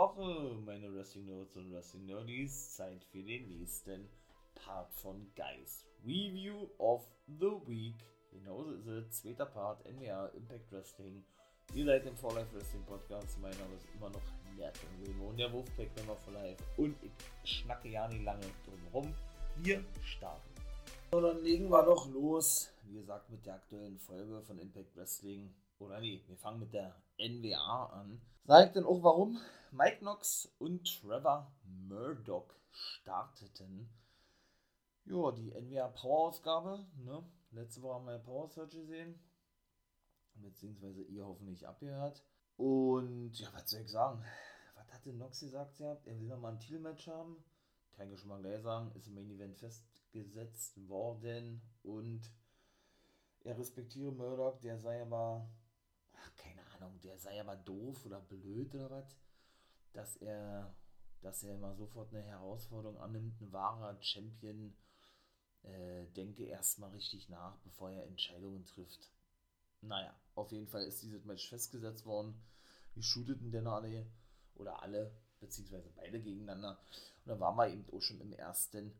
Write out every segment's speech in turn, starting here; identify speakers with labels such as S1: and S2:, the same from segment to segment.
S1: Woche, meine Wrestling Notes und Wrestling Nerdies. Zeit für den nächsten Part von Guys. Review of the Week. Genauso ist es. Zweiter Part, NWA Impact Wrestling. Ihr seid im For Life Wrestling Podcast. Mein Name ist immer noch Nerton Wilmo und der Wolfpack Member for Life. Und ich schnacke ja nicht lange drum rum. Wir starten. So, dann legen wir doch los. Wie gesagt, mit der aktuellen Folge von Impact Wrestling. Oder nee, wir fangen mit der NWA an. Sagt denn auch warum Mike Knox und Trevor Murdoch starteten. Ja, die NWA Power-Ausgabe. Ne? Letzte Woche haben wir Power Search gesehen. Beziehungsweise ihr hoffentlich abgehört. Und ja, was soll ich sagen? Was hat denn Knox gesagt? Er will nochmal ein Titelmatch haben. Kann ich schon mal gleich sagen. Ist im Main Event festgesetzt worden. Und er respektiere Murdoch. Der sei aber Ahnung, der sei aber doof oder blöd oder was, dass er, dass er immer sofort eine Herausforderung annimmt, ein wahrer Champion, äh, denke erstmal richtig nach, bevor er Entscheidungen trifft. Naja, auf jeden Fall ist dieses Match festgesetzt worden. Die shooteten denn alle oder alle, beziehungsweise beide gegeneinander. Und da waren wir eben auch schon im ersten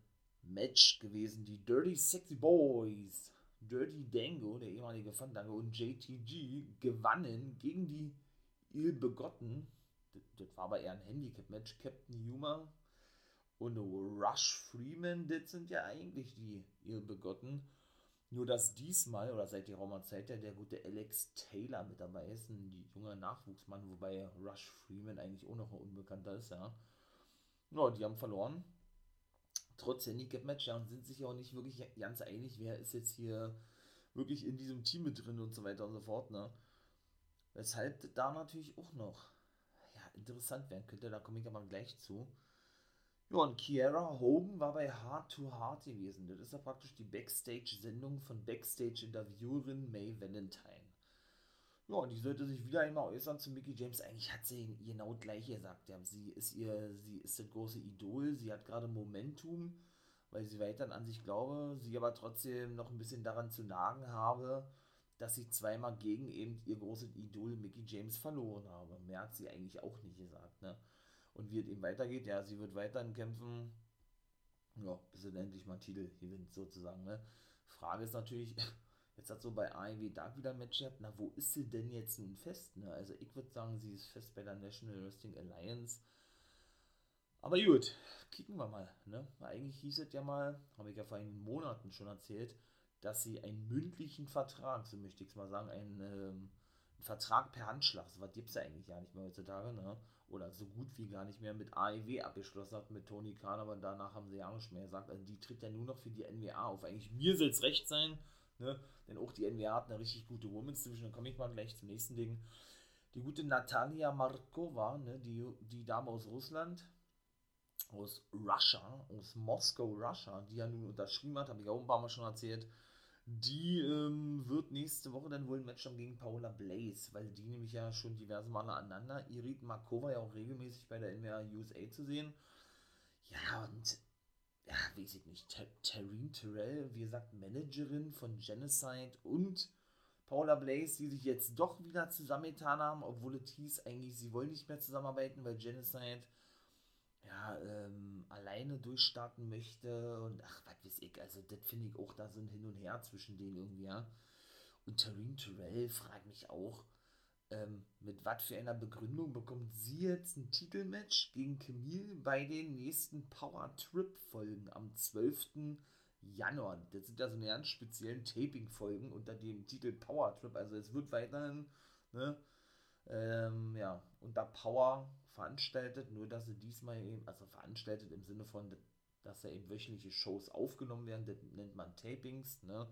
S1: Match gewesen. Die Dirty Sexy Boys Dirty Dango, der ehemalige Fandango, und JTG gewannen gegen die Il Begotten. Das, das war aber eher ein Handicap-Match. Captain Yuma und Rush Freeman, das sind ja eigentlich die Il Begotten. Nur dass diesmal, oder seit geraumer Zeit, ja der gute Alex Taylor mit dabei ist, ein junger Nachwuchsmann, wobei Rush Freeman eigentlich auch noch ein Unbekannter ist, ja. Ja, die haben verloren trotz Handicap-Match ja, und sind sich auch nicht wirklich ganz einig, wer ist jetzt hier wirklich in diesem Team mit drin und so weiter und so fort. Ne? Weshalb da natürlich auch noch ja, interessant werden könnte, da komme ich aber gleich zu. Ja, und Kiara Hogan war bei Hard to Hard gewesen. Das ist ja praktisch die Backstage-Sendung von Backstage-Interviewerin May Valentine. Ja, und die sollte sich wieder einmal äußern zu Mickey James. Eigentlich hat sie genau gleich gesagt. Ja, sie ist ihr, sie ist das große Idol, sie hat gerade Momentum, weil sie weiterhin an sich glaube, sie aber trotzdem noch ein bisschen daran zu nagen habe, dass sie zweimal gegen eben ihr großes Idol Mickey James verloren habe. Mehr hat sie eigentlich auch nicht gesagt, ne? Und wie es eben weitergeht, ja, sie wird weiterhin kämpfen, ja, bis sie endlich mal einen Titel gewinnt, sozusagen, ne? Frage ist natürlich, Jetzt hat so bei AEW Dark wieder ein Match gehabt. Na, wo ist sie denn jetzt nun fest? Ne? Also ich würde sagen, sie ist fest bei der National Wrestling Alliance. Aber gut, kicken wir mal. Ne? Eigentlich hieß es ja mal, habe ich ja vor einigen Monaten schon erzählt, dass sie einen mündlichen Vertrag, so möchte ich es mal sagen, einen, ähm, einen Vertrag per Handschlag, so was gibt es ja eigentlich gar nicht mehr heutzutage, ne? oder so gut wie gar nicht mehr mit AEW abgeschlossen hat, mit Tony Khan, aber danach haben sie ja nicht mehr gesagt, also die tritt ja nur noch für die NWA auf. Eigentlich mir soll es recht sein, Ne? Denn auch die NWA hat eine richtig gute Women's Division. Dann komme ich mal gleich zum nächsten Ding. Die gute Natalia Markova, ne? die, die Dame aus Russland, aus Russia, aus Moskau, Russia, die ja nun unterschrieben hat, habe ich auch ein paar Mal schon erzählt. Die ähm, wird nächste Woche dann wohl ein Match haben gegen Paula Blaze, weil die nämlich ja schon diverse Male aneinander. Irit Markova ja auch regelmäßig bei der NWA USA zu sehen. Ja, und ja, weiß ich nicht, Tareen Terrell, wie gesagt, Managerin von Genocide und Paula Blaze, die sich jetzt doch wieder zusammengetan haben, obwohl es hieß eigentlich, sie wollen nicht mehr zusammenarbeiten, weil Genocide ja, ähm, alleine durchstarten möchte und ach, was weiß ich, also das finde ich auch da so ein Hin und Her zwischen denen irgendwie, ja. Und Tareen Terrell fragt mich auch, ähm, mit was für einer Begründung bekommt sie jetzt ein Titelmatch gegen Camille bei den nächsten Power Trip Folgen am 12. Januar. Das sind ja so eine ganz speziellen Taping-Folgen unter dem Titel Power Trip. Also es wird weiterhin, ne, ähm, ja, unter Power veranstaltet, nur dass sie diesmal eben, also veranstaltet im Sinne von, dass da eben wöchentliche Shows aufgenommen werden, das nennt man Tapings, ne,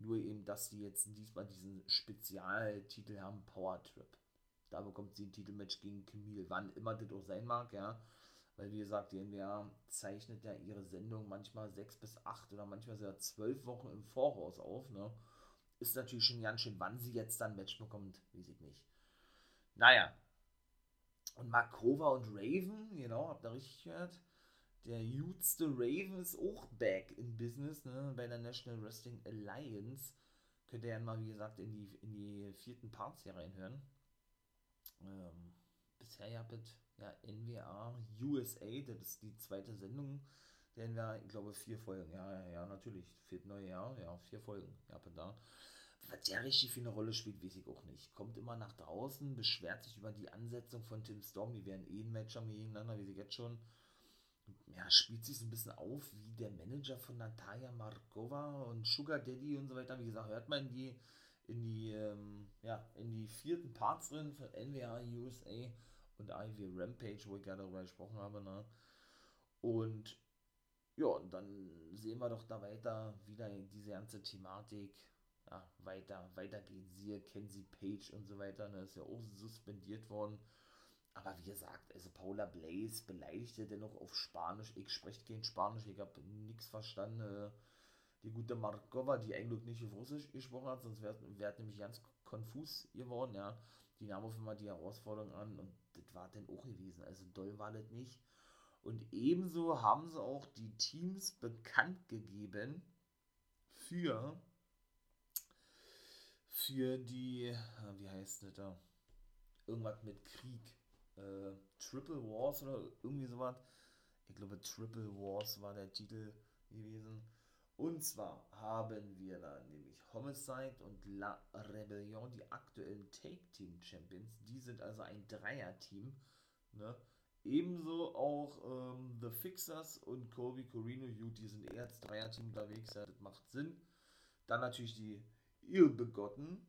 S1: nur eben, dass sie jetzt diesmal diesen Spezialtitel haben, Power Trip. Da bekommt sie ein Titelmatch gegen Camille, wann immer das auch sein mag, ja. Weil, wie gesagt, die NWA zeichnet ja ihre Sendung manchmal sechs bis acht oder manchmal sogar zwölf Wochen im Voraus auf, ne. Ist natürlich schon ganz schön, wann sie jetzt dann ein Match bekommt, weiß ich nicht. Naja. Und Markova und Raven, genau, habt ihr richtig gehört der jüngste Raven ist auch back in Business, ne, bei der National Wrestling Alliance. Könnt ihr ja mal, wie gesagt, in die, in die vierten Parts hier reinhören. Ähm, bisher ja, ja, NWA USA, das ist die zweite Sendung der NWA, ich glaube vier Folgen, ja, ja, ja, natürlich, fehlt neue Jahr, ja, vier Folgen, ja, da. Was der richtig für eine Rolle spielt, weiß ich auch nicht. Kommt immer nach draußen, beschwert sich über die Ansetzung von Tim Storm, die werden eh ein Match haben gegeneinander, wie sie jetzt schon. Ja, spielt sich so ein bisschen auf wie der Manager von Natalia Markova und Sugar Daddy und so weiter. Wie gesagt, hört man die in die, ähm, ja, in die vierten Parts drin von NWA USA und Ivy Rampage, wo ich gerade darüber gesprochen habe. Ne? Und ja, und dann sehen wir doch da weiter wieder diese ganze Thematik. Ja, weiter, weiter geht sie, Kenzie Page und so weiter. Ne? Ist ja auch suspendiert worden. Aber wie gesagt, also Paula Blaze beleidigte dennoch auf Spanisch. Ich spreche kein Spanisch, ich habe nichts verstanden. Äh, die gute Markova, die eigentlich nicht auf Russisch gesprochen hat, sonst wäre wär nämlich ganz konfus geworden, ja. Die nahm auf einmal die Herausforderung an und das war dann auch gewesen. Also doll war das nicht. Und ebenso haben sie auch die Teams bekannt gegeben für für die, wie heißt das da? Irgendwas mit Krieg. Äh, Triple Wars oder irgendwie sowas. Ich glaube, Triple Wars war der Titel gewesen. Und zwar haben wir da nämlich Homicide und La Rebellion, die aktuellen Take Team Champions. Die sind also ein Dreier-Team. Ne? Ebenso auch ähm, The Fixers und Kobe Corino die sind eher als Dreier-Team unterwegs. Ja, das macht Sinn. Dann natürlich die Irrbegotten.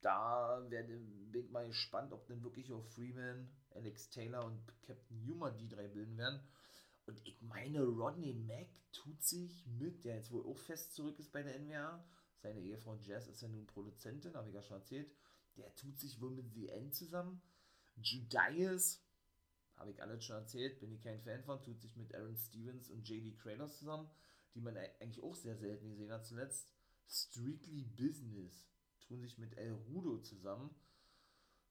S1: Da bin ich mal gespannt, ob denn wirklich auch Freeman, Alex Taylor und Captain Humor die drei bilden werden. Und ich meine, Rodney Mack tut sich mit, der jetzt wohl auch fest zurück ist bei der NWA. Seine Ehefrau Jazz ist ja nun Produzentin, habe ich ja schon erzählt. Der tut sich wohl mit The End zusammen. Judas, habe ich alles schon erzählt, bin ich kein Fan von, tut sich mit Aaron Stevens und JD Kratos zusammen, die man eigentlich auch sehr selten gesehen hat zuletzt. Strictly Business tun sich mit El Rudo zusammen.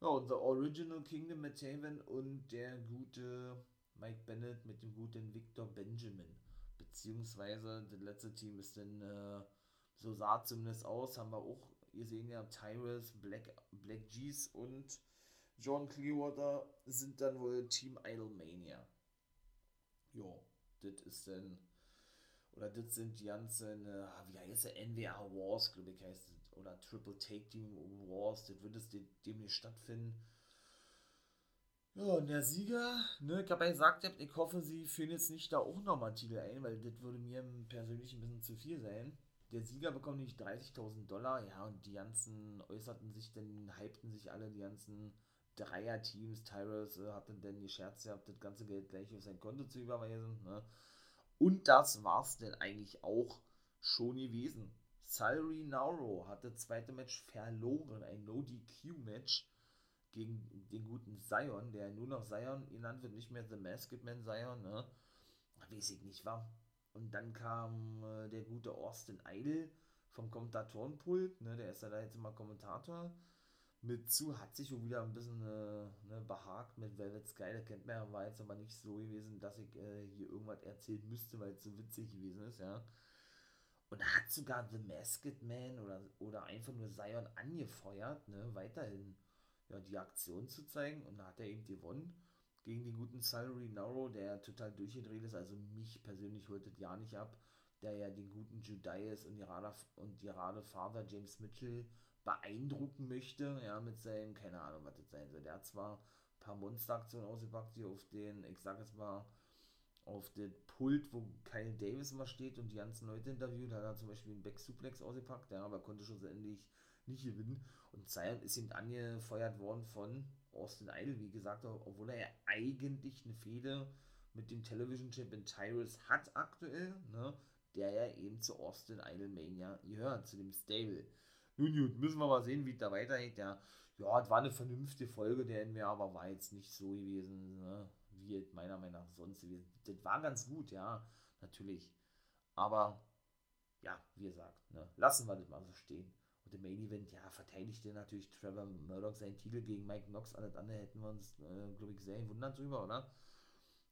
S1: Ja, und The Original Kingdom mit Taven und der gute Mike Bennett mit dem guten Victor Benjamin. Beziehungsweise das letzte Team ist dann, äh, so sah zumindest aus, haben wir auch gesehen ja, Tyrus, Black, Black G's und John Clearwater sind dann wohl Team Idolmania. Jo, das ist dann, oder das sind die ganzen, äh, wie heißt der, NWA Wars, glaube ich heißt es, oder Triple Take Team Wars, das wird es demnächst stattfinden ja, und der Sieger, ne, ich habe ja gesagt, ich hoffe, sie führen jetzt nicht da auch nochmal Titel ein, weil das würde mir persönlich ein bisschen zu viel sein. Der Sieger bekommt nicht 30.000 Dollar, ja, und die ganzen äußerten sich dann, hypten sich alle, die ganzen Dreier-Teams. Tyrus äh, hat dann denn gescherzt gehabt, das ganze Geld gleich auf sein Konto zu überweisen, ne. Und das war's denn eigentlich auch schon gewesen. Salary Nauro hat das zweite Match verloren, ein No-DQ-Match gegen den guten Zion, der nur noch Zion genannt wird, nicht mehr The Masked Man Zion, ne? Weiß ich nicht, war. Und dann kam äh, der gute Austin Idol vom Kommentatorenpult, ne? Der ist ja da jetzt immer Kommentator. Mit zu hat sich schon wieder ein bisschen äh, ne, behagt mit Velvet Sky, der kennt man war jetzt aber nicht so gewesen, dass ich äh, hier irgendwas erzählen müsste, weil es so witzig gewesen ist, ja. Und hat sogar The Masked Man oder, oder einfach nur Zion angefeuert, ne, weiterhin ja, die Aktion zu zeigen. Und da hat er eben gewonnen gegen den guten Salary Nauro, der total durchgedreht ist. Also mich persönlich holt das ja nicht ab, der ja den guten Judas und gerade und gerade Father James Mitchell beeindrucken möchte, ja, mit seinem, keine Ahnung, was das sein soll. Der hat zwar ein paar Monsteraktionen ausgepackt, die auf den, ich sag jetzt mal, auf den Pult, wo Kyle Davis immer steht und die ganzen Leute interviewt, hat er zum Beispiel einen Back Suplex ausgepackt, ja, aber konnte schlussendlich nicht gewinnen. Und Zion ist ihm angefeuert worden von Austin Idol, wie gesagt, obwohl er ja eigentlich eine Fehde mit dem Television Champion Tyrus hat aktuell, ne, der ja eben zu Austin Idol Mania gehört, zu dem Stable. Nun gut, müssen wir mal sehen, wie es da weitergeht. Ja, ja, es war eine vernünftige Folge der NWA, aber war jetzt nicht so gewesen, ne, es meiner Meinung nach sonst. Das war ganz gut, ja, natürlich. Aber, ja, wie gesagt, ne, lassen wir das mal so stehen. Und im Main Event, ja, verteidigte natürlich Trevor Murdoch seinen Titel gegen Mike Knox. Alles andere hätten wir uns, äh, glaube ich, sehr gewundert drüber, oder?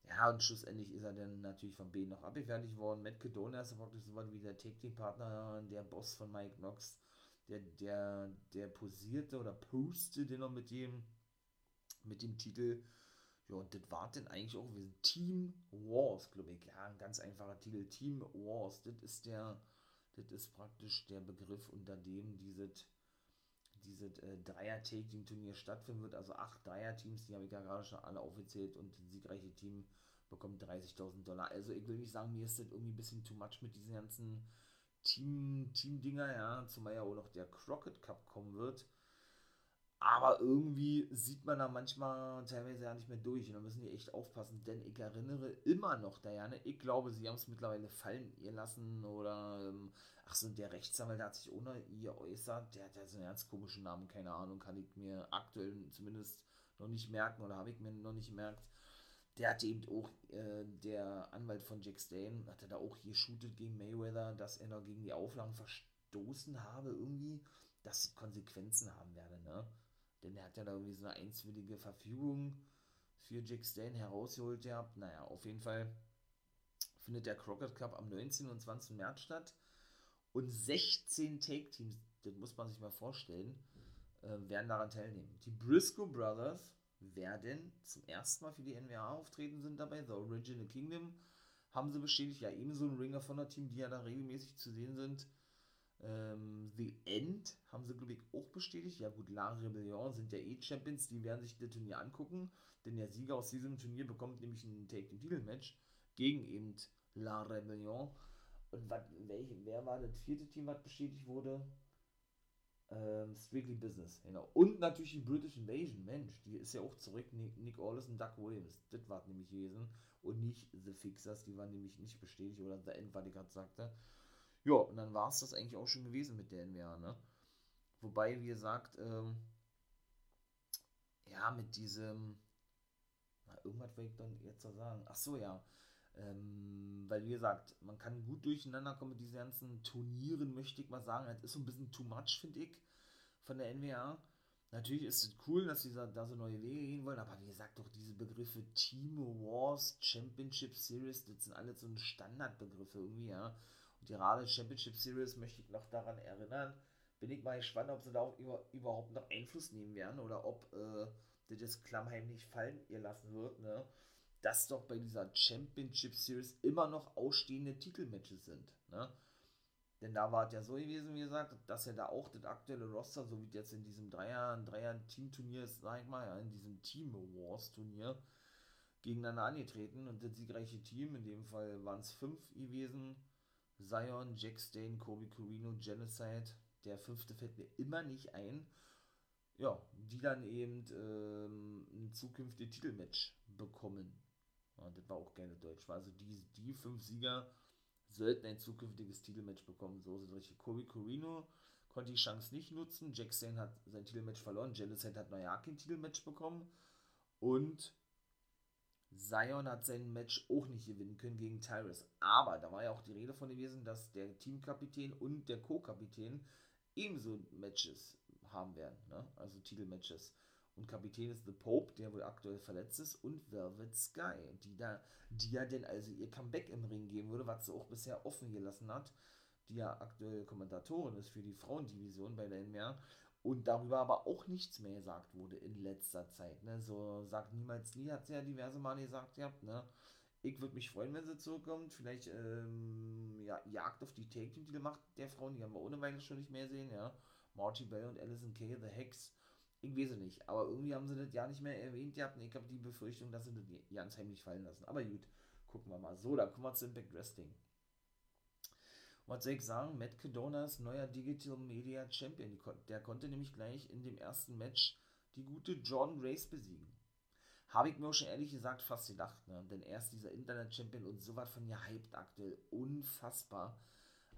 S1: Ja, und schlussendlich ist er dann natürlich von B noch abgefertigt worden. Matt Cadona ist wirklich so wie der Take-Team-Partner, der Boss von Mike Knox. Der, der, der posierte oder postete noch mit dem, mit dem Titel. Ja, und das war dann eigentlich auch gewesen. Team Wars, glaube ich. Ja, ein ganz einfacher Titel. Team Wars. Das ist der, das ist praktisch der Begriff, unter dem dieses dieses äh, Dreier-Taking-Turnier stattfinden wird. Also acht Dreier-Teams, die habe ich ja gerade schon alle aufgezählt und das siegreiche Team bekommt 30.000 Dollar. Also ich will nicht sagen, mir ist das irgendwie ein bisschen too much mit diesen ganzen Team, Team-Dinger, ja, zumal ja auch noch der Crockett Cup kommen wird. Aber irgendwie sieht man da manchmal teilweise ja nicht mehr durch. Und da müssen die echt aufpassen, denn ich erinnere immer noch, Diane, ich glaube, sie haben es mittlerweile fallen ihr lassen oder, ähm, ach so, der Rechtsanwalt hat sich ohne ihr äußert. Der hat ja so einen ganz komischen Namen, keine Ahnung, kann ich mir aktuell zumindest noch nicht merken oder habe ich mir noch nicht gemerkt. Der hatte eben auch, äh, der Anwalt von Jack Stane, hatte da auch hier shootet gegen Mayweather, dass er da gegen die Auflagen verstoßen habe, irgendwie, dass Konsequenzen haben werde, ne? Denn er hat ja da irgendwie so eine einstwillige Verfügung für Jack Stan herausgeholt gehabt. Naja, auf jeden Fall findet der Crockett Cup am 19. und 20. März statt. Und 16 Take-Teams, das muss man sich mal vorstellen, äh, werden daran teilnehmen. Die Briscoe Brothers werden zum ersten Mal für die NWA auftreten, sind dabei. The Original Kingdom haben sie bestätigt. Ja, ebenso ein Ringer von der Team, die ja da regelmäßig zu sehen sind. Ähm, The End haben sie, glaube ich, auch bestätigt. Ja, gut, La Rebellion sind ja eh Champions, die werden sich das Turnier angucken, denn der Sieger aus diesem Turnier bekommt nämlich ein Take-Title-Match gegen eben La Rebellion. Und wat, welch, wer war das vierte Team, was bestätigt wurde? Ähm, Strictly Business, genau. Und natürlich die British Invasion, Mensch, die ist ja auch zurück. Nick, Nick Aldis und Doug Williams, das war nämlich gewesen. Und nicht The Fixers, die waren nämlich nicht bestätigt, oder The End, was ich gerade sagte. Ja, und dann war es das eigentlich auch schon gewesen mit der NWA, ne? Wobei, wie gesagt, ähm, ja, mit diesem, na, irgendwas will ich dann jetzt so sagen. Ach so, ja. Ähm, weil, wie gesagt, man kann gut durcheinander kommen mit diesen ganzen Turnieren, möchte ich mal sagen. Das ist so ein bisschen too much, finde ich, von der NWA. Natürlich ist es cool, dass sie da so neue Wege gehen wollen, aber wie gesagt, doch diese Begriffe Team Wars, Championship Series, das sind alle so Standardbegriffe irgendwie, ja. Gerade Championship Series möchte ich noch daran erinnern. Bin ich mal gespannt, ob sie da auch über, überhaupt noch Einfluss nehmen werden oder ob äh, das jetzt klammheimlich fallen ihr lassen wird, ne? Dass doch bei dieser Championship Series immer noch ausstehende Titelmatches sind, ne? Denn da war es ja so gewesen, wie gesagt, dass er da auch das aktuelle Roster, so wie jetzt in diesem Dreier, Dreier-Team-Turnier ist, sag ich mal, ja, in diesem Team Wars-Turnier gegeneinander angetreten und das siegreiche Team, in dem Fall waren es fünf gewesen, Zion, Jack Stain, Kobe Corino, Genocide, der fünfte fällt mir immer nicht ein. Ja, die dann eben ähm, ein zukünftiges Titelmatch bekommen. Ja, das war auch gerne Deutsch. Also die, die fünf Sieger sollten ein zukünftiges Titelmatch bekommen. So ist es richtig. Kobe Corino konnte die Chance nicht nutzen. Jack Stain hat sein Titelmatch verloren. Genocide hat neuer kein Titelmatch bekommen. Und Zion hat sein Match auch nicht gewinnen können gegen Tyrus. Aber da war ja auch die Rede von gewesen, dass der Teamkapitän und der Co-Kapitän ebenso Matches haben werden. Ne? Also Titelmatches. Und Kapitän ist The Pope, der wohl aktuell verletzt ist, und Velvet Sky, die da, die ja denn also ihr Comeback im Ring geben würde, was sie auch bisher offen gelassen hat, die ja aktuell Kommentatorin ist für die Frauendivision bei der NMR und darüber aber auch nichts mehr gesagt wurde in letzter Zeit. Ne? So sagt niemals nie, hat sie ja diverse Male gesagt gehabt. Ne? Ich würde mich freuen, wenn sie zurückkommt. Vielleicht ähm, ja, Jagd auf die Take-Team-Titel macht der Frauen, die haben wir ohne Weile schon nicht mehr sehen. Ja? Marty Bell und Alison Kay, The Hex. Ich weiß es nicht, aber irgendwie haben sie das ja nicht mehr erwähnt gehabt. Ich habe die Befürchtung, dass sie das ganz heimlich fallen lassen. Aber gut, gucken wir mal. So, da kommen wir zu Impact Wrestling was soll ich sagen, Matt Cadona ist neuer Digital Media Champion. Der konnte nämlich gleich in dem ersten Match die gute Jordan Grace besiegen. Habe ich mir auch schon ehrlich gesagt fast gedacht, ne? denn er ist dieser Internet-Champion und so was von gehypt aktuell. Unfassbar.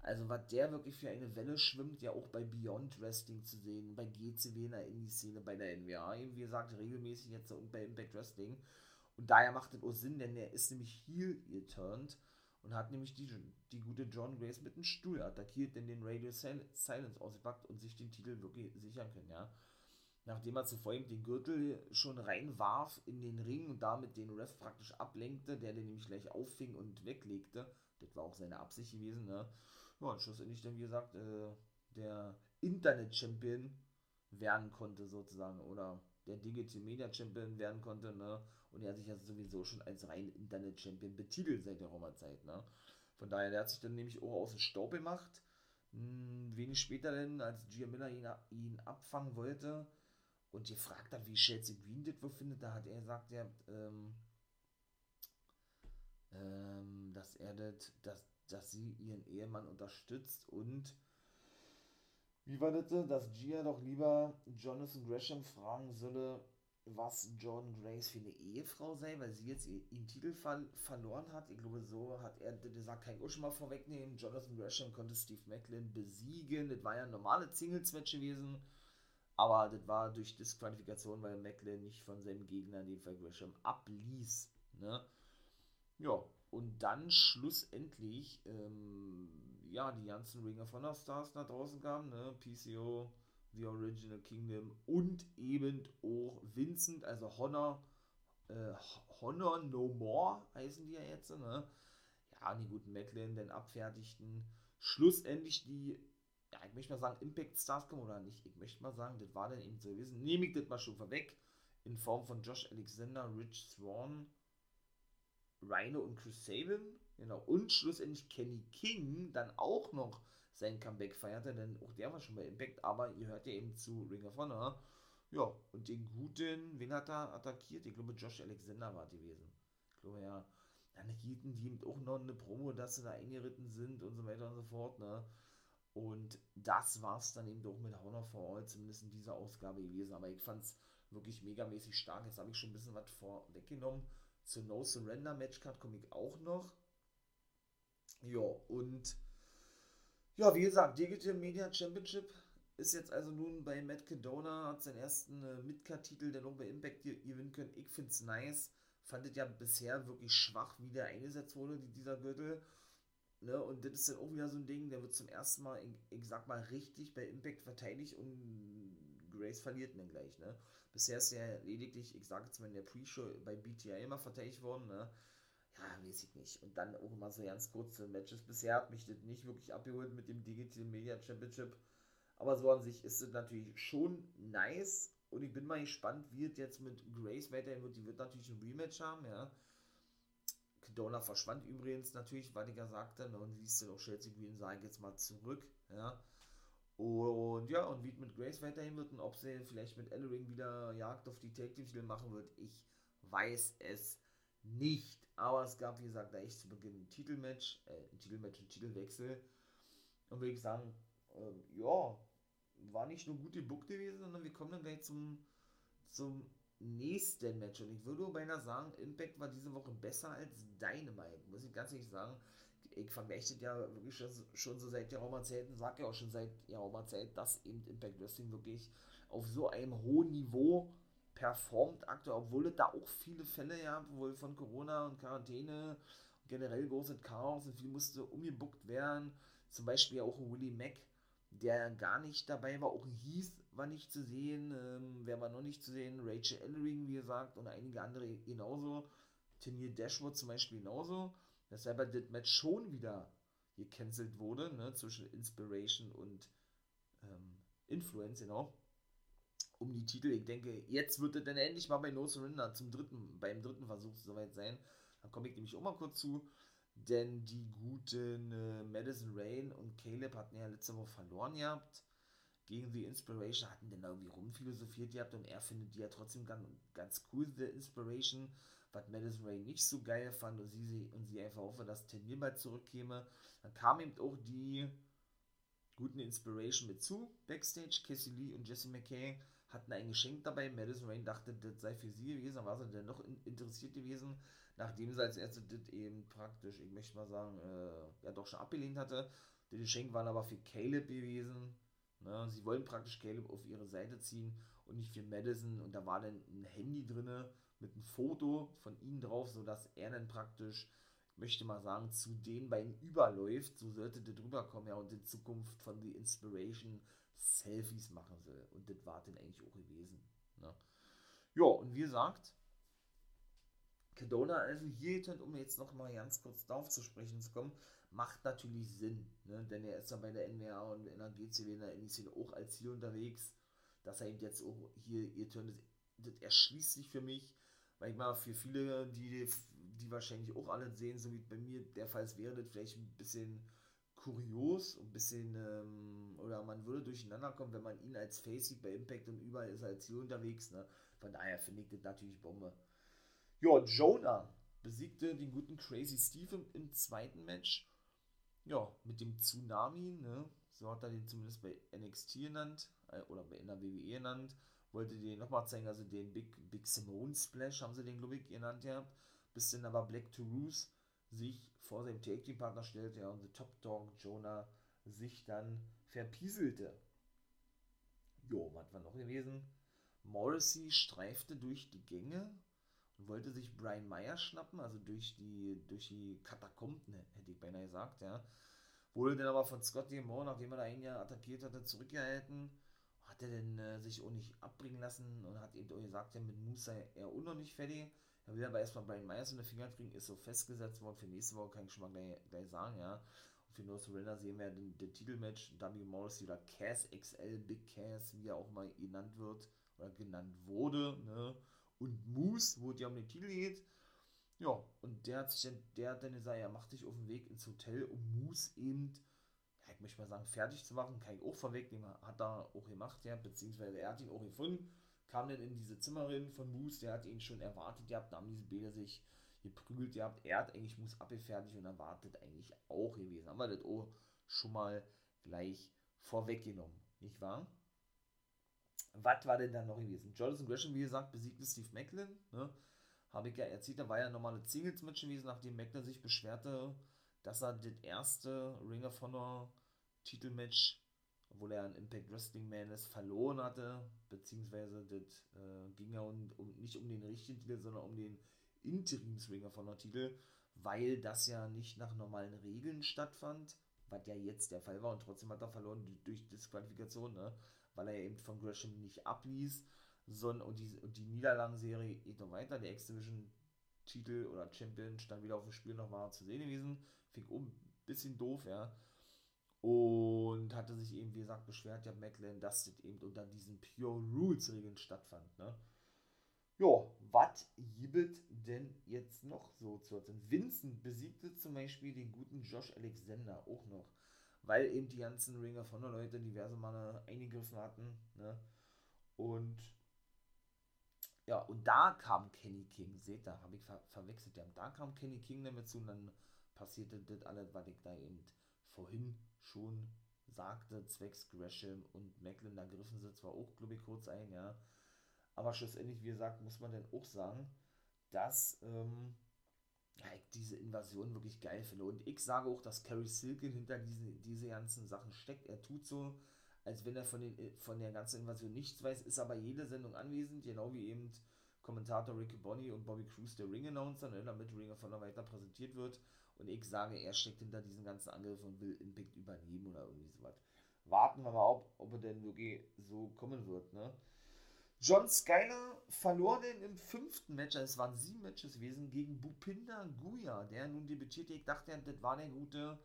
S1: Also, was der wirklich für eine Welle schwimmt, ja auch bei Beyond Wrestling zu sehen, bei GCW in der Indie-Szene, bei der NWA, eben wie gesagt, regelmäßig jetzt und bei Impact Wrestling. Und daher macht es auch Sinn, denn er ist nämlich heel geturned und hat nämlich die, die gute John Grace mit einem Stuhl attackiert, denn den Radio Silence ausgepackt und sich den Titel wirklich sichern können, ja. Nachdem er zuvor ihm den Gürtel schon reinwarf in den Ring und damit den Ref praktisch ablenkte, der den nämlich gleich auffing und weglegte. Das war auch seine Absicht gewesen, ne? Ja, und schlussendlich dann, wie gesagt, äh, der Internet-Champion werden konnte, sozusagen. Oder der Digital Media Champion werden konnte, ne? Und er hat sich ja sowieso schon als rein Internet Champion betitelt seit der Roma-Zeit, ne? Von daher, der hat sich dann nämlich auch aus dem Staub gemacht. Hm, wenig später dann, als Gia Miller ihn, ihn abfangen wollte und gefragt hat, wie Chelsea Green das wo findet, da hat er gesagt, ja, ähm, ähm, dass er das, dass, dass sie ihren Ehemann unterstützt und wie war das, dass Gia doch lieber Jonathan Gresham fragen solle, was Jordan Grace für eine Ehefrau sei, weil sie jetzt ihren Titel ver verloren hat. Ich glaube, so hat er gesagt, kann ich mal vorwegnehmen. Jonathan Gresham konnte Steve Macklin besiegen. Das war ja ein normales Singles-Match gewesen, aber das war durch Disqualifikation, weil Macklin nicht von seinem Gegner, in dem Fall Gresham, abließ. Ne? Ja, und dann schlussendlich, ähm, ja, die ganzen Ring of Honor Stars nach draußen kamen, ne? PCO, The Original Kingdom und eben auch Vincent, also Honor, äh, Honor No More heißen die ja jetzt, ne? Ja, die guten Macklin dann abfertigten. Schlussendlich die, ja, ich möchte mal sagen, Impact Stars kommen oder nicht. Ich möchte mal sagen, das war dann eben so gewesen. Nehme ich das mal schon vorweg. In Form von Josh Alexander, Rich Swan, Rhino und Chris Sabin. Genau. Und schlussendlich Kenny King dann auch noch sein Comeback feierte, denn auch der war schon bei Impact, aber ihr hört ja eben zu Ring of Honor. Ja, und den guten, wen hat er attackiert? Ich glaube, Josh Alexander war gewesen. Ich glaube, ja. Dann hielten die eben auch noch eine Promo, dass sie da eingeritten sind und so weiter und so fort, ne? Und das war es dann eben doch mit Honor for All, zumindest in dieser Ausgabe gewesen. Aber ich fand es wirklich megamäßig stark. Jetzt habe ich schon ein bisschen was vorweggenommen. Zur No Surrender Matchcard komme ich auch noch. Ja, und ja, wie gesagt, Digital Media Championship ist jetzt also nun bei Matt Cadona, hat seinen ersten äh, Midcard-Titel der noch bei Impact gewinnen können. Ich finde es nice. Fandet ja bisher wirklich schwach, wie der eingesetzt wurde, dieser Gürtel. Ne? Und das ist dann auch wieder so ein Ding, der wird zum ersten Mal, ich, sag mal, richtig bei Impact verteidigt und Grace verliert dann gleich. Ne? Bisher ist er lediglich, ich sage jetzt mal in der Pre-Show bei BTI immer verteidigt worden. Ne? Weiß ich nicht. Und dann auch immer so ganz kurze Matches. Bisher hat mich das nicht wirklich abgeholt mit dem Digital Media Championship. Aber so an sich ist es natürlich schon nice. Und ich bin mal gespannt, wie es jetzt mit Grace weiterhin wird. Die wird natürlich ein Rematch haben, ja. Kedona verschwand übrigens natürlich, weil ich ja sagte, ne, und liest dann auch Chelsea Green, sage ich jetzt mal zurück, ja. Und ja, und wie es mit Grace weiterhin wird und ob sie vielleicht mit Ellering wieder Jagd auf die Team machen wird, ich weiß es nicht. Aber es gab, wie gesagt, da echt zu Beginn ein Titelmatch, äh, ein Titelmatch, ein Titelwechsel. Und würde ich sagen, äh, ja, war nicht nur gut gebuckt gewesen, sondern wir kommen dann gleich zum, zum nächsten Match. Und ich würde beinahe sagen, Impact war diese Woche besser als Dynamite, muss ich ganz ehrlich sagen. Ich vergleiche das ja wirklich schon, so seit und sage ja auch schon seit Zeit, dass eben Impact Wrestling wirklich auf so einem hohen Niveau performt aktuell, obwohl es da auch viele Fälle ja wohl von Corona und Quarantäne, generell großes Chaos und viel musste umgebuckt werden. Zum Beispiel auch Willie Mack, der gar nicht dabei war, auch Heath war nicht zu sehen, ähm, wer war noch nicht zu sehen, Rachel Ellering, wie gesagt, und einige andere genauso. Tenier Dashwood zum Beispiel genauso. Weshalb das Match schon wieder gecancelt wurde, ne, zwischen Inspiration und ähm, Influence, genau um die Titel. Ich denke, jetzt wird es dann endlich mal bei No Surrender zum dritten, beim dritten Versuch soweit sein. Da komme ich nämlich auch mal kurz zu. Denn die guten äh, Madison Rain und Caleb hatten ja letzte Woche verloren gehabt. Gegen The Inspiration hatten dann irgendwie rumphilosophiert gehabt und er findet die ja trotzdem ganz, ganz cool, The Inspiration, was Madison Rain nicht so geil fand und sie, und sie einfach hoffe, dass Turnier bald zurückkäme. Dann kam eben auch die guten Inspiration mit zu, Backstage, Cassie Lee und Jesse McKay hatten ein Geschenk dabei. Madison Rain dachte, das sei für sie gewesen, dann war sie dann noch interessiert gewesen, nachdem sie als erste das eben praktisch, ich möchte mal sagen, äh, ja doch schon abgelehnt hatte. Das Geschenk war aber für Caleb gewesen. Ne? Sie wollen praktisch Caleb auf ihre Seite ziehen und nicht für Madison. Und da war dann ein Handy drin mit einem Foto von ihnen drauf, sodass er dann praktisch, ich möchte mal sagen, zu den beiden überläuft. So sollte das rüberkommen, ja, und in Zukunft von The Inspiration Selfies machen soll. Und das war dann eigentlich auch gewesen. Ne? Ja, und wie gesagt, Cadona also hier, um jetzt noch mal ganz kurz darauf zu sprechen zu kommen, macht natürlich Sinn, ne? denn er ist ja bei der NWA und in der GCW in der NEC auch als hier unterwegs, dass er eben jetzt auch hier ihr Turn ist. das erschließt sich für mich, weil ich mal für viele, die, die wahrscheinlich auch alle sehen, so wie bei mir der Fall wäre, das vielleicht ein bisschen kurios, ein bisschen, ähm, oder man würde durcheinander kommen, wenn man ihn als Face sieht bei Impact und überall ist er als hier unterwegs, ne? Von daher finde ich das natürlich Bombe. Ja, Jonah besiegte den guten Crazy Steve im, im zweiten Match. Ja, mit dem Tsunami, ne? So hat er den zumindest bei NXT genannt, äh, oder bei in der WWE genannt. Wollte den nochmal zeigen, also den Big, Big Simone Splash haben sie den, glaube ich, genannt gehabt. Bis dann aber Black to Roos sich vor seinem Take Team Partner stellte ja, und der Top Dog Jonah sich dann verpieselte. Jo, was war noch gewesen? Morrissey streifte durch die Gänge und wollte sich Brian Meyer schnappen, also durch die, durch die Katakomben, hätte ich beinahe gesagt, ja. Wurde dann aber von Scott Moore, nachdem er da ein Jahr attackiert hatte, zurückgehalten. Hat er denn äh, sich auch nicht abbringen lassen und hat eben auch gesagt, ja, mit Moose sei er auch noch nicht fertig. Er will aber erstmal Brian Myers in den Finger kriegen, ist so festgesetzt worden. Für nächste Woche kann ich schon mal gleich, gleich sagen, ja. Und für No Surrender sehen wir den, den Titelmatch W. Morrissey oder Cass XL, Big Cass, wie er auch mal genannt wird oder genannt wurde, ne? Und Moose, wo es ja um den Titel geht. Ja, und der hat sich dann, der hat dann gesagt, er macht dich auf den Weg ins Hotel, um Moose eben, ja, ich möchte mal sagen, fertig zu machen. Kann ich auch vorwegnehmen, hat er auch gemacht, ja, beziehungsweise er hat ihn auch gefunden kam dann in diese Zimmerin von Moose, der hat ihn schon erwartet gehabt, da haben diese Bilder sich geprügelt gehabt. Er hat eigentlich Moose abgefertigt und erwartet eigentlich auch gewesen. Haben wir das auch schon mal gleich vorweggenommen, nicht wahr? Was war denn dann noch gewesen? Jonathan Gresham, wie gesagt, besiegte Steve Macklin. Ne? Habe ich ja erzählt, da war ja normale Singles-Match gewesen, nachdem Macklin sich beschwerte, dass er das erste Ring of Honor Titelmatch obwohl er ein Impact Wrestling Man ist, verloren hatte, beziehungsweise das äh, ging ja um, um, nicht um den richtigen Titel, sondern um den Interimsringer von der Titel, weil das ja nicht nach normalen Regeln stattfand, was ja jetzt der Fall war und trotzdem hat er verloren durch Disqualifikation, ne? weil er eben von Gresham nicht abließ, sondern und die, und die Niederlagenserie geht noch weiter, der X-Division Titel oder Champion stand wieder auf dem Spiel noch mal zu sehen gewesen, fing um, bisschen doof, ja, und hatte sich eben, wie gesagt, beschwert, ja, Macklin, dass das eben unter diesen Pure Rules Regeln stattfand, ne? Ja, was gibt denn jetzt noch so zu erzählen? Vincent besiegte zum Beispiel den guten Josh Alexander auch noch, weil eben die ganzen Ringer von der Leute diverse Male eingegriffen hatten, ne? Und ja, und da kam Kenny King, seht ihr, habe ich ver verwechselt, ja, da kam Kenny King damit zu und dann passierte das alles, was ich da eben vorhin schon sagte, zwecks Gresham und Macklin, da griffen sie zwar auch, glaube ich, kurz ein, ja, aber schlussendlich, wie gesagt, muss man dann auch sagen, dass ähm, ja, ich diese Invasion wirklich geil finde. Und ich sage auch, dass Carrie Silken hinter diese, diese ganzen Sachen steckt. Er tut so, als wenn er von, den, von der ganzen Invasion nichts weiß, ist aber jede Sendung anwesend, genau wie eben Kommentator Ricky Bonnie und Bobby Cruz, der Ring-Announcer, ne, damit Ring of Honor weiter präsentiert wird. Und ich sage, er steckt hinter diesen ganzen Angriffen und will Impact übernehmen oder irgendwie sowas. Warten wir mal, ob, ob er denn wirklich so kommen wird, ne? John Skyler verlor den im fünften Match, also es waren sieben Matches gewesen, gegen Bupinda Guya, der nun debütierte. Ich dachte, das war der gute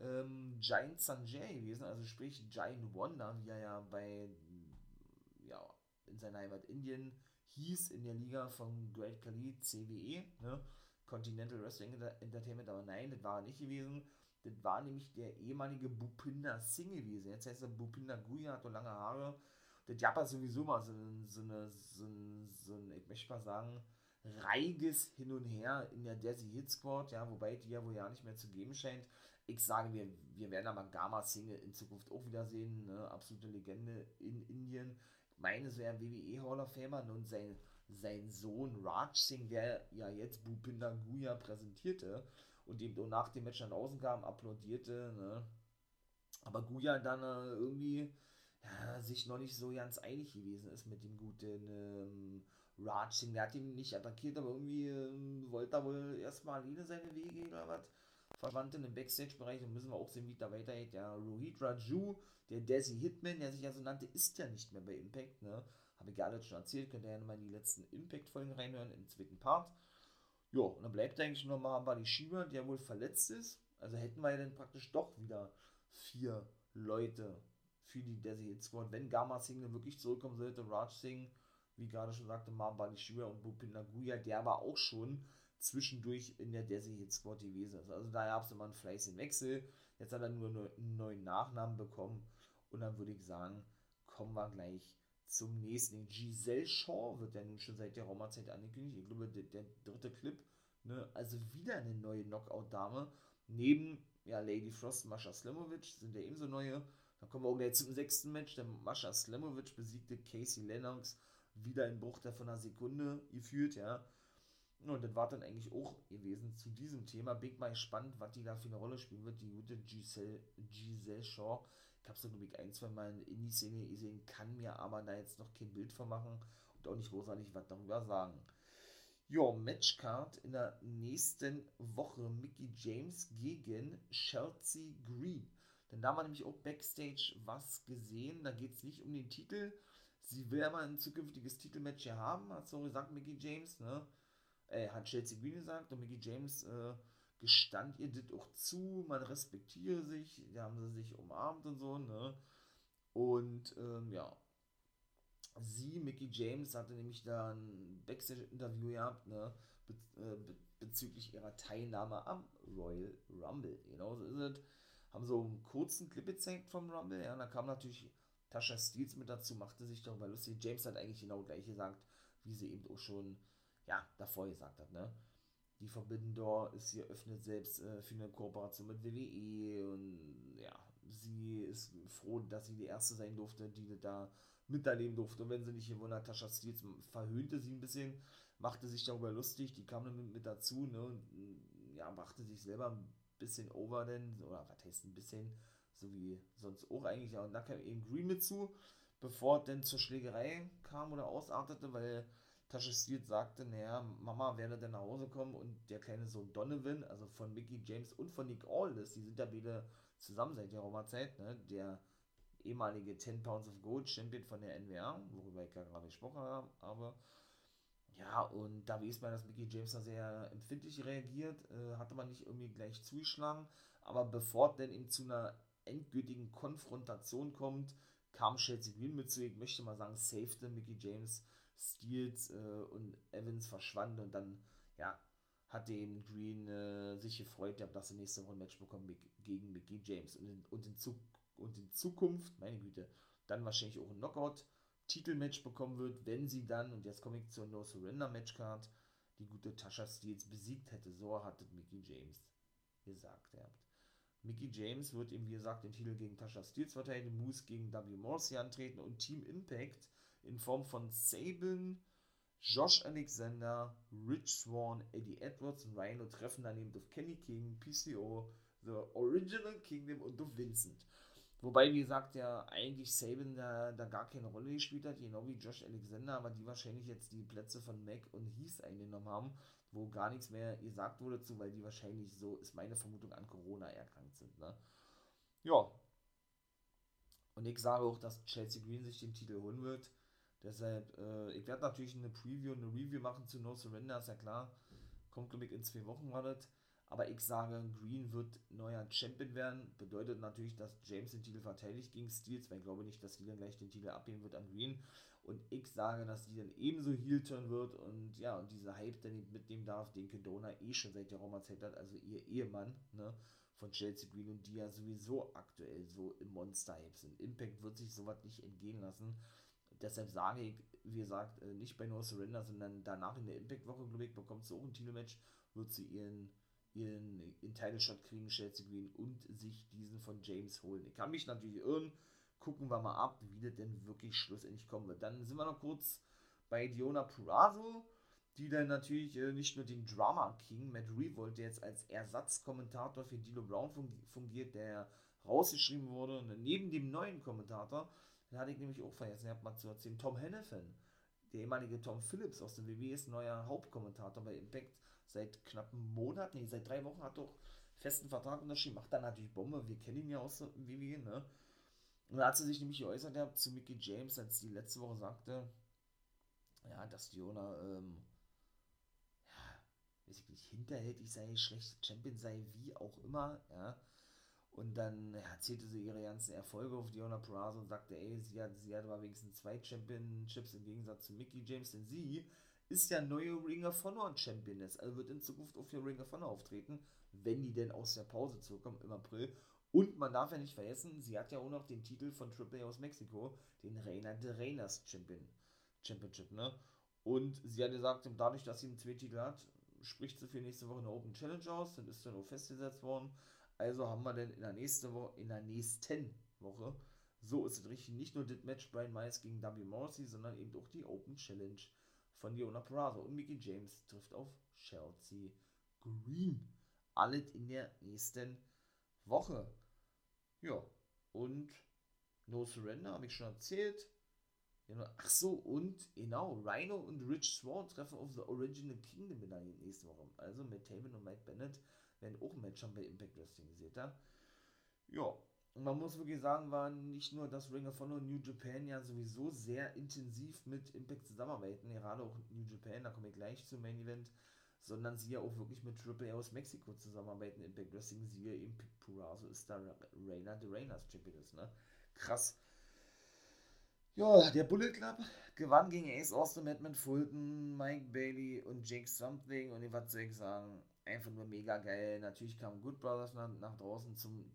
S1: ähm, Giant Sanjay gewesen, also sprich Giant Wonder, wie er ja bei, ja, in seiner Heimat Indien hieß, in der Liga von Great Khali, CWE, ne? Continental Wrestling Entertainment, aber nein, das war er nicht gewesen. Das war nämlich der ehemalige Bupinda Singh gewesen. Jetzt heißt er Bupinda Guya, hat so lange Haare. Das Japper sowieso mal so, so, eine, so, ein, so ein, ich möchte mal sagen, reiges Hin und Her in der Desi Hit Squad, ja, wobei die ja wohl ja nicht mehr zu geben scheint. Ich sage, wir, wir werden aber Gama Single in Zukunft auch wiedersehen, ne? absolute Legende in Indien. Ich meine, so ein WWE Hall of Famer und sein sein Sohn Raj Singh, der ja jetzt Bhupinder Guya präsentierte und dem nach dem Match nach außen kam, applaudierte, ne? aber Guya dann äh, irgendwie ja, sich noch nicht so ganz einig gewesen ist mit dem guten ähm, Raj Singh. Der hat ihn nicht attackiert, aber irgendwie ähm, wollte er wohl erstmal alleine seine Wege oder was. Verwandt in den Backstage-Bereich und müssen wir auch sehen, wie da weitergeht. Ja, Rohit Raju, der Desi Hitman, der sich ja so nannte, ist ja nicht mehr bei Impact, ne? Habe ich ja alles schon erzählt, könnt ihr ja nochmal in die letzten Impact-Folgen reinhören, im zweiten Part. Ja, und dann bleibt eigentlich nur mal Buddy Schieber, der wohl verletzt ist. Also hätten wir ja dann praktisch doch wieder vier Leute für die Desi Squad. Wenn Gamma Singh dann wirklich zurückkommen sollte, Raj Singh, wie gerade schon sagte, Mabani Shiva und Bupin Naguya, der aber auch schon zwischendurch in der Desi Squad gewesen ist. Also da gab es immer einen fleißigen Wechsel. Jetzt hat er nur einen neuen Nachnamen bekommen. Und dann würde ich sagen, kommen wir gleich zum nächsten. Giselle Shaw wird ja nun schon seit der Roma-Zeit angekündigt. Ich glaube, der, der dritte Clip. Ne? Also wieder eine neue Knockout-Dame. Neben ja, Lady Frost Mascha Slimovic sind ja ebenso neue. Dann kommen wir auch gleich zum sechsten Match. Der Mascha Slimovic besiegte Casey Lennox wieder in Bruch der von einer Sekunde gefühlt, ja. Und das war dann eigentlich auch gewesen zu diesem Thema. Big mal spannend, was die da für eine Rolle spielen wird. Die gute Giselle, Giselle Shaw. Ich habe glaube ich, ein, zwei Mal in die Szene gesehen, kann mir aber da jetzt noch kein Bild von machen und auch nicht großartig was darüber sagen. Ja, Matchcard in der nächsten Woche Mickey James gegen Chelsea Green. Denn da wir nämlich auch Backstage was gesehen. Da geht es nicht um den Titel. Sie will aber ein zukünftiges Titelmatch hier haben, hat so gesagt Mickey James, ne? Äh, hat Chelsea Green gesagt und Mickey James äh, gestand ihr das auch zu, man respektiere sich, da haben sie sich umarmt und so, ne? Und ähm, ja, sie, Mickey James, hatte nämlich da ein Backstage-Interview gehabt, ne? Be äh, be bezüglich ihrer Teilnahme am Royal Rumble. Genau so ist es. Haben so einen kurzen Clip gezeigt vom Rumble, ja, und da kam natürlich Tasha Steels mit dazu, machte sich darüber lustig. James hat eigentlich genau gleich gesagt, wie sie eben auch schon, ja, davor gesagt hat, ne? Die Door ist hier öffnet selbst äh, für eine Kooperation mit WWE und ja, sie ist froh, dass sie die erste sein durfte, die da miterleben durfte. Und wenn sie nicht gewonnen hat, Tasha Steels verhöhnte sie ein bisschen, machte sich darüber lustig, die kam dann mit, mit dazu, ne, und ja, machte sich selber ein bisschen over, denn, oder was heißt ein bisschen, so wie sonst auch eigentlich, ja, und da kam eben Green mit zu, bevor es denn zur Schlägerei kam oder ausartete, weil Tasche Steele sagte, naja, Mama werde dann nach Hause kommen und der kleine Sohn Donovan, also von Mickey James und von Nick Aldis, die sind ja beide zusammen seit der Roma-Zeit, ne, der ehemalige 10 Pounds of Gold Champion von der NWA, worüber ich ja gerade gesprochen habe, ja, und da weiß man, dass Mickey James da sehr empfindlich reagiert, äh, hatte man nicht irgendwie gleich zugeschlagen, aber bevor denn eben zu einer endgültigen Konfrontation kommt, kam Chelsea Green mit zu, ich möchte mal sagen, safete Mickey James, Steels äh, und Evans verschwanden und dann, ja, hat eben Green äh, sich gefreut, dass er nächste Woche ein Match bekommt gegen Mickey James. Und in, und, in und in Zukunft, meine Güte, dann wahrscheinlich auch ein Knockout-Titelmatch bekommen wird, wenn sie dann, und jetzt komme ich zur No Surrender Matchcard, die gute Tasha Steels besiegt hätte. So hatte Mickey James gesagt. Ja. Mickey James wird eben, wie gesagt, den Titel gegen Tasha Steels verteidigen, Moose gegen W. Morrissey antreten und Team Impact in Form von Sabin, Josh Alexander, Rich Swan, Eddie Edwards und Rhino treffen dann eben auf Kenny King, PCO, The Original Kingdom und auf Vincent. Wobei, wie gesagt, ja eigentlich Sabin da, da gar keine Rolle gespielt hat, genau wie Josh Alexander, aber die wahrscheinlich jetzt die Plätze von Mac und Heath eingenommen haben wo gar nichts mehr gesagt wurde zu, weil die wahrscheinlich so, ist meine Vermutung, an Corona erkrankt sind. Ne? Ja. Und ich sage auch, dass Chelsea Green sich den Titel holen wird. Deshalb, äh, ich werde natürlich eine Preview, eine Review machen zu No Surrender, ist ja klar. Kommt, glaube ich, in zwei Wochen war das. Aber ich sage, Green wird neuer Champion werden. Bedeutet natürlich, dass James den Titel verteidigt gegen Steels, weil ich glaube nicht, dass dann gleich den Titel abgeben wird an Green. Und ich sage, dass die dann ebenso heel wird und ja, und dieser Hype dann mitnehmen darf, den Kedona eh schon seit der Roma-Zeit hat, also ihr Ehemann, ne, von Chelsea Green und die ja sowieso aktuell so im Monster-Hype sind. Impact wird sich sowas nicht entgehen lassen. Deshalb sage ich, wie gesagt, äh, nicht bei No Surrender, sondern danach in der Impact-Woche, glaube ich, bekommt sie auch ein Titelmatch, wird sie ihren, ihren, ihren Title-Shot kriegen, Chelsea Green, und sich diesen von James holen. Ich kann mich natürlich irren, gucken wir mal ab, wie das denn wirklich schlussendlich kommen wird. Dann sind wir noch kurz bei Diona Purazo, die dann natürlich äh, nicht nur den Drama King Matt Revolt, der jetzt als Ersatzkommentator für Dilo Brown fungiert, der rausgeschrieben wurde, und neben dem neuen Kommentator, den hatte ich nämlich auch vergessen, ich mal zu erzählen, Tom Hennepin, der ehemalige Tom Phillips aus dem WWE, ist neuer Hauptkommentator bei Impact seit knapp einem Monat, nee, seit drei Wochen hat doch festen Vertrag unterschrieben, macht dann natürlich Bombe, wir kennen ihn ja aus dem WWE, ne? Und da hat sie sich nämlich geäußert ja, zu Mickey James, als sie letzte Woche sagte, ja, dass Diona, ähm, ja, weiß ich nicht, hinterhältig sei, schlecht Champion sei, wie auch immer, ja. Und dann erzählte sie ihre ganzen Erfolge auf Diona Purrazzo und sagte, ey, sie hat, sie hat aber wenigstens zwei Championships im Gegensatz zu Mickey James, denn sie ist ja neue Ring of Honor Championess, also wird in Zukunft auch für Ring of Honor auftreten, wenn die denn aus der Pause zurückkommen im April. Und man darf ja nicht vergessen, sie hat ja auch noch den Titel von Triple A aus Mexiko, den Reina de Reinas Champion, Championship, ne? Und sie hat gesagt, dadurch, dass sie einen Titel hat, spricht sie für nächste Woche eine Open Challenge aus, dann ist dann auch festgesetzt worden. Also haben wir denn in der nächsten Woche, in der nächsten Woche, so ist es richtig, nicht nur das Match Brian Myers gegen W. Morrissey, sondern eben auch die Open Challenge von Diona Purrazzo. Und Mickey James trifft auf Chelsea Green. Alles in der nächsten Woche. Ja, und No Surrender habe ich schon erzählt. Ach so, und genau, Rhino und Rich Swan treffen auf The Original Kingdom in der nächsten Woche. Also mit Taven und Mike Bennett werden auch ein Match haben bei Impact Wrestling gesehen, da. Ja, und man muss wirklich sagen, war nicht nur das Ring of Honor New Japan ja sowieso sehr intensiv mit Impact zusammenarbeiten, gerade auch New Japan, da komme ich gleich zum Main Event, sondern sie ja auch wirklich mit Triple A aus Mexiko zusammenarbeiten, Impact Wrestling, siehe eben Purazo ist da Reina de Reinas Champion ist, ne? Krass. Ja, der Bullet Club gewann gegen Ace Austin, Madman Fulton, Mike Bailey und Jake Something und was soll ich sagen, einfach nur mega geil. Natürlich kamen Good Brothers nach, nach draußen zum,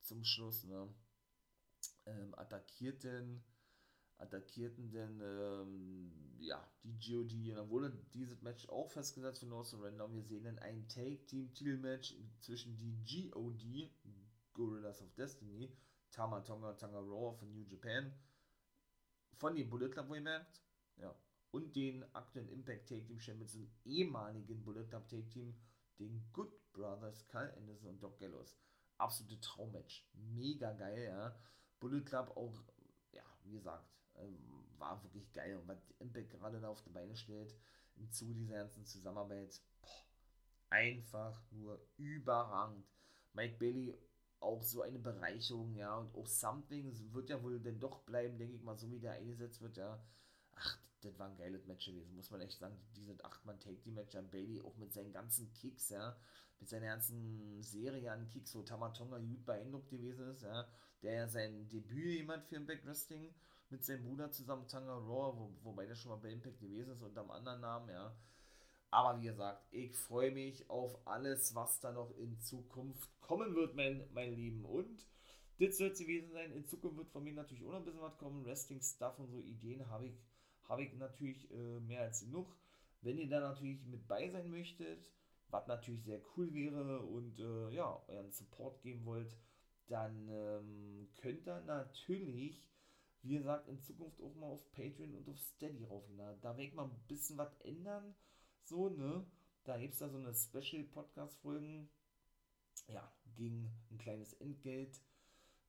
S1: zum Schluss, ne? Ähm, attackierten, attackierten denn, ähm, ja, die GOD. Und dann wurde dieses Match auch festgesetzt für No Surrender. Wir sehen dann ein Take-Team-Titel-Match zwischen die GOD, Gorillas of Destiny, Tama Tonga Tonga Raw von New Japan, von dem Bullet Club, wo ihr merkt, ja, und den aktuellen Impact Take Team Champions, dem ehemaligen Bullet Club Take Team den Good Brothers, Kyle Anderson und Doc Gallows. Absolute Traummatch. Mega geil, ja. Bullet Club auch, ja, wie gesagt, ähm, war wirklich geil. Und was Impact gerade da auf die Beine stellt, im Zuge dieser ganzen Zusammenarbeit, boah, einfach nur überragend. Mike Bailey auch so eine Bereicherung, ja, und auch Something wird ja wohl denn doch bleiben, denke ich mal, so wie der eingesetzt wird, ja. Ach, das war ein geiles Match gewesen, muss man echt sagen. Diese 8-Mann-Take-Team-Match an Bailey, auch mit seinen ganzen Kicks, ja, mit seiner ganzen Serie an Kicks, wo Tamatonga gut beeindruckt gewesen ist, ja, der ja sein Debüt jemand für Impact Wrestling mit seinem Bruder zusammen, Tanga Raw, wo, wobei der schon mal bei Impact gewesen ist, unter einem anderen Namen, ja. Aber wie gesagt, ich freue mich auf alles, was da noch in Zukunft kommen wird, mein, mein Lieben. Und das soll es gewesen sein. In Zukunft wird von mir natürlich auch noch ein bisschen was kommen. Wrestling-Stuff und so Ideen habe ich habe ich natürlich äh, mehr als genug. Wenn ihr da natürlich mit bei sein möchtet, was natürlich sehr cool wäre und äh, ja, euren Support geben wollt, dann ähm, könnt ihr natürlich, wie gesagt, in Zukunft auch mal auf Patreon und auf Steady raufgehen. Da, da werde ich mal ein bisschen was ändern. So, ne? Da gibt es da so eine Special-Podcast-Folgen. Ja, gegen ein kleines Entgelt.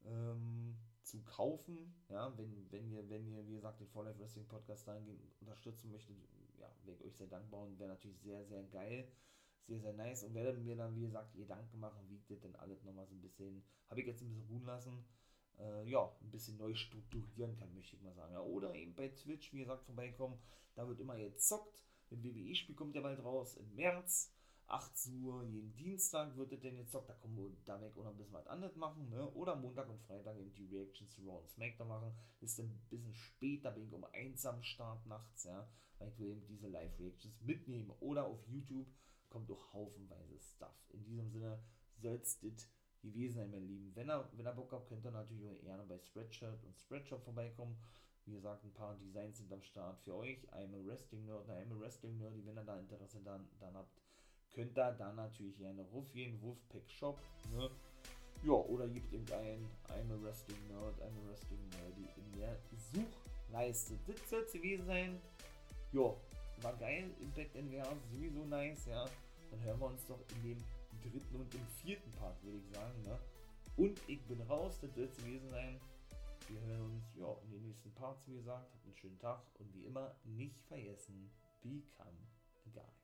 S1: Ähm, zu kaufen. Ja, wenn, wenn ihr, wenn ihr, wie gesagt, den For Life Wrestling Podcast dahingehend unterstützen möchtet, ja, wäre ich euch sehr dankbar und wäre natürlich sehr, sehr geil. Sehr, sehr nice und werde mir dann, wie gesagt, Gedanken machen, wie das denn alles nochmal so ein bisschen, habe ich jetzt ein bisschen ruhen lassen, äh, ja, ein bisschen neu strukturieren kann, möchte ich mal sagen. Ja, oder eben bei Twitch, wie gesagt, vorbeikommen, da wird immer jetzt zockt. Ein WWE-Spiel kommt ja bald raus im März. 8 Uhr jeden Dienstag wird es denn jetzt da kommen wir da weg oder ein bisschen was anderes machen, ne? Oder Montag und Freitag eben die Reactions zu Raw und SmackDown machen. Ist dann ein bisschen später, bin ich um eins am Start nachts, ja, weil ich will eben diese Live-Reactions mitnehmen. Oder auf YouTube kommt auch haufenweise Stuff. In diesem Sinne soll es das gewesen sein, mein Lieben. Wenn ihr, wenn ihr Bock habt, könnt ihr natürlich auch gerne bei Spreadshirt und Spreadshop vorbeikommen. Wie gesagt, ein paar Designs sind am Start für euch. I'm a Wrestling Nerd, I'm a Wrestling Nerd, wenn ihr da Interesse dann, dann habt könnt ihr da natürlich gerne rufen, Wolfpack Shop, ne? Ja, oder gibt eben ein I'm a Wrestling Nerd, I'm a Wrestling Nerdy in der Suchleiste. Das soll es gewesen sein. Ja, war geil, Impact NWA sowieso nice, ja. Dann hören wir uns doch in dem dritten und im vierten Part, würde ich sagen, ne? Und ich bin raus, das soll es gewesen sein. Wir hören uns ja in den nächsten Parts, wie gesagt. Habt einen schönen Tag und wie immer nicht vergessen, become a guy.